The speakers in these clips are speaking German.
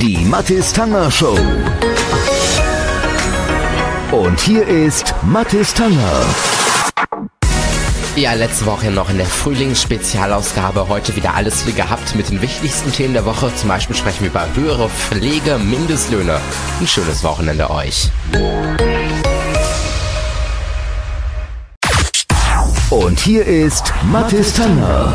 Die Mathis Tanger Show. Und hier ist Mathis Tanger. Ja, letzte Woche noch in der Frühlingsspezialausgabe. Heute wieder alles wie gehabt mit den wichtigsten Themen der Woche. Zum Beispiel sprechen wir über höhere Pflege, Mindestlöhne. Ein schönes Wochenende euch. Und hier ist Mathis Tanger.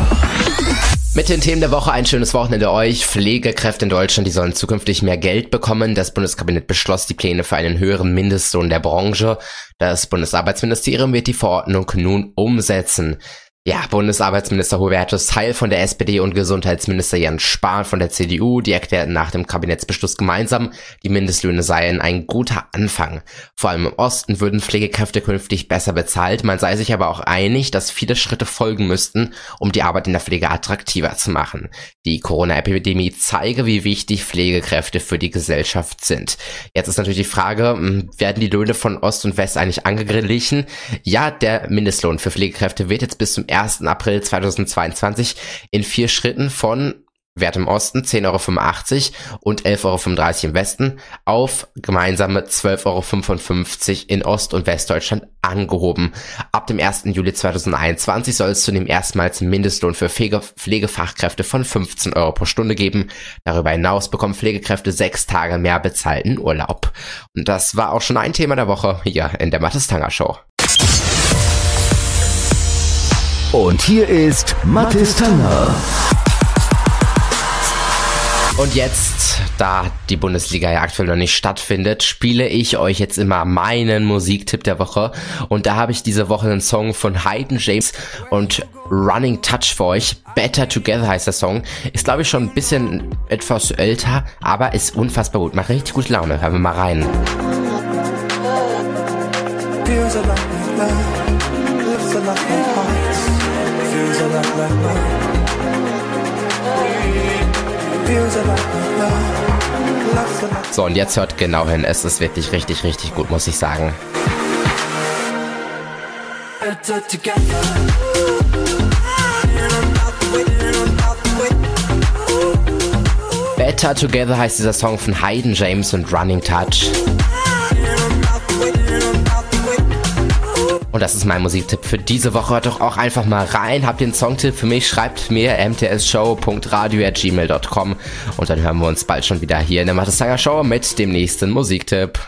Mit den Themen der Woche ein schönes Wochenende euch. Pflegekräfte in Deutschland, die sollen zukünftig mehr Geld bekommen. Das Bundeskabinett beschloss die Pläne für einen höheren Mindestlohn der Branche. Das Bundesarbeitsministerium wird die Verordnung nun umsetzen. Ja, Bundesarbeitsminister Hubertus Heil von der SPD und Gesundheitsminister Jens Spahn von der CDU, die erklärten nach dem Kabinettsbeschluss gemeinsam, die Mindestlöhne seien ein guter Anfang. Vor allem im Osten würden Pflegekräfte künftig besser bezahlt. Man sei sich aber auch einig, dass viele Schritte folgen müssten, um die Arbeit in der Pflege attraktiver zu machen. Die Corona-Epidemie zeige, wie wichtig Pflegekräfte für die Gesellschaft sind. Jetzt ist natürlich die Frage, hm, werden die Löhne von Ost und West eigentlich angeglichen? Ja, der Mindestlohn für Pflegekräfte wird jetzt bis zum 1. April 2022 in vier Schritten von Wert im Osten 10,85 Euro und 11,35 Euro im Westen auf gemeinsame 12,55 Euro in Ost- und Westdeutschland angehoben. Ab dem 1. Juli 2021 soll es zudem erstmals Mindestlohn für Pflege Pflegefachkräfte von 15 Euro pro Stunde geben. Darüber hinaus bekommen Pflegekräfte sechs Tage mehr bezahlten Urlaub. Und das war auch schon ein Thema der Woche hier in der Mathestanger Show. Und hier ist Mathis Tanger. Und jetzt, da die Bundesliga ja aktuell noch nicht stattfindet, spiele ich euch jetzt immer meinen Musiktipp der Woche. Und da habe ich diese Woche einen Song von Hayden James und Running Touch für euch. Better Together heißt der Song. Ist glaube ich schon ein bisschen etwas älter, aber ist unfassbar gut. Macht richtig gute Laune. Hören wir mal rein. Feels a lot like love, lives a lot like So, und jetzt hört genau hin. Es ist wirklich richtig, richtig gut, muss ich sagen. Better Together heißt dieser Song von Hayden James und Running Touch. Das ist mein Musiktipp für diese Woche. Hört doch auch einfach mal rein. Habt einen Songtipp für mich? Schreibt mir mtsshow.radio.gmail.com und dann hören wir uns bald schon wieder hier in der Mattestanger Show mit dem nächsten Musiktipp.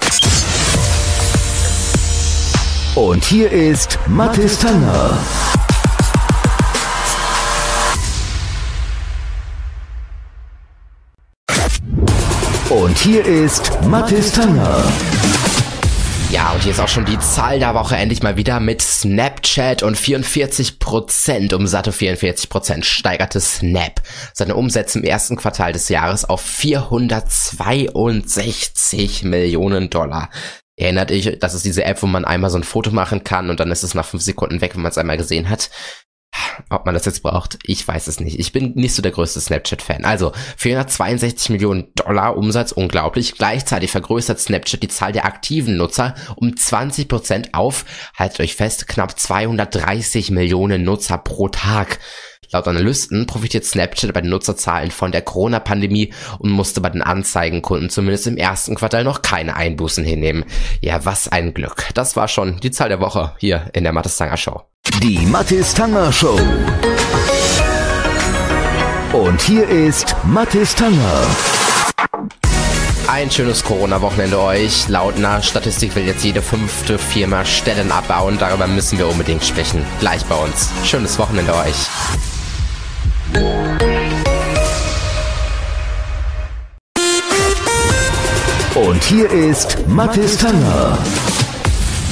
Und hier ist Mathis Tanger. Und hier ist Mathis Tanger. Ja, und hier ist auch schon die Zahl der Woche endlich mal wieder mit Snapchat und 44%, um satte 44% steigerte Snap seine Umsätze im ersten Quartal des Jahres auf 462 Millionen Dollar. Erinnert euch, das ist diese App, wo man einmal so ein Foto machen kann und dann ist es nach fünf Sekunden weg, wenn man es einmal gesehen hat. Ob man das jetzt braucht, ich weiß es nicht. Ich bin nicht so der größte Snapchat-Fan. Also 462 Millionen Dollar Umsatz, unglaublich. Gleichzeitig vergrößert Snapchat die Zahl der aktiven Nutzer um 20 Prozent auf, haltet euch fest, knapp 230 Millionen Nutzer pro Tag. Laut Analysten profitiert Snapchat bei den Nutzerzahlen von der Corona-Pandemie und musste bei den Anzeigenkunden zumindest im ersten Quartal noch keine Einbußen hinnehmen. Ja, was ein Glück. Das war schon die Zahl der Woche hier in der Mattes Show. Die Mattes Tanger Show. Und hier ist Mattes Tanger. Ein schönes Corona-Wochenende euch. Laut einer Statistik will jetzt jede fünfte Firma Stellen abbauen. Darüber müssen wir unbedingt sprechen. Gleich bei uns. Schönes Wochenende euch. Und hier ist Mathis Tanger.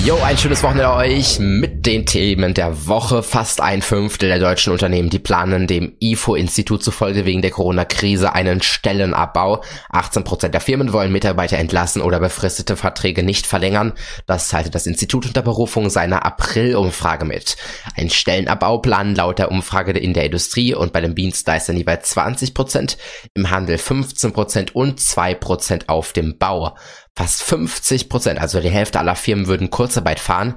Jo, ein schönes Wochenende euch mit den Themen der Woche. Fast ein Fünftel der deutschen Unternehmen, die planen dem IFO-Institut zufolge wegen der Corona-Krise einen Stellenabbau. 18 Prozent der Firmen wollen Mitarbeiter entlassen oder befristete Verträge nicht verlängern. Das teilte das Institut unter Berufung seiner April-Umfrage mit. Ein Stellenabbau planen laut der Umfrage in der Industrie und bei den Dienstleistern jeweils 20%, Prozent, im Handel 15 Prozent und 2% auf dem Bau. Fast 50 Prozent, also die Hälfte aller Firmen würden Kurzarbeit fahren.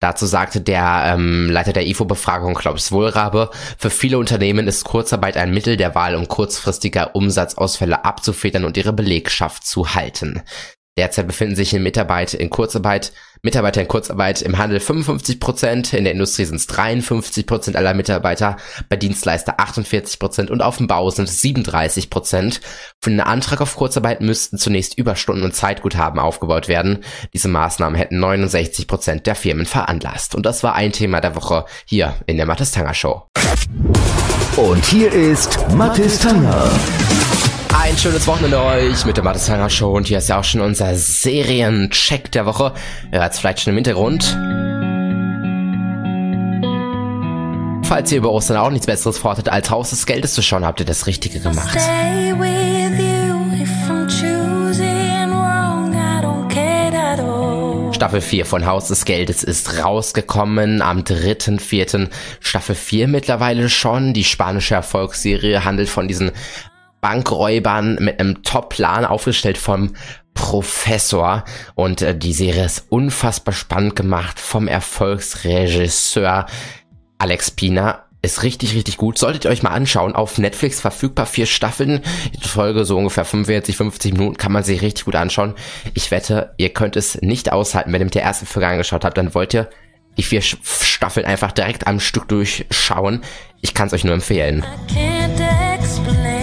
Dazu sagte der ähm, Leiter der IFO-Befragung Klaus Wohlrabe, für viele Unternehmen ist Kurzarbeit ein Mittel der Wahl, um kurzfristiger Umsatzausfälle abzufedern und ihre Belegschaft zu halten. Derzeit befinden sich in Mitarbeit in Kurzarbeit, Mitarbeiter in Kurzarbeit im Handel 55 Prozent, in der Industrie sind es 53 Prozent aller Mitarbeiter, bei Dienstleister 48 Prozent und auf dem Bau sind es 37 Prozent. Für einen Antrag auf Kurzarbeit müssten zunächst Überstunden und Zeitguthaben aufgebaut werden. Diese Maßnahmen hätten 69 Prozent der Firmen veranlasst. Und das war ein Thema der Woche hier in der Mattes Tanger Show. Und hier ist Mattes Tanger. Ein schönes Wochenende euch mit der Mattes Hanger Show und hier ist ja auch schon unser Seriencheck der Woche. Ihr hört es vielleicht schon im Hintergrund. Falls ihr über Ostern auch nichts Besseres vorhattet, als Haus des Geldes zu schauen, habt ihr das Richtige gemacht. Staffel 4 von Haus des Geldes ist rausgekommen am 3.4. Staffel 4 mittlerweile schon. Die spanische Erfolgsserie handelt von diesen Bankräubern mit einem Top-Plan aufgestellt vom Professor und äh, die Serie ist unfassbar spannend gemacht vom Erfolgsregisseur Alex Pina. Ist richtig, richtig gut. Solltet ihr euch mal anschauen. Auf Netflix verfügbar vier Staffeln. Die Folge so ungefähr 45, 50 Minuten kann man sich richtig gut anschauen. Ich wette, ihr könnt es nicht aushalten, wenn ihr mit der ersten Folge angeschaut habt. Dann wollt ihr die vier Staffeln einfach direkt am Stück durchschauen. Ich kann es euch nur empfehlen. I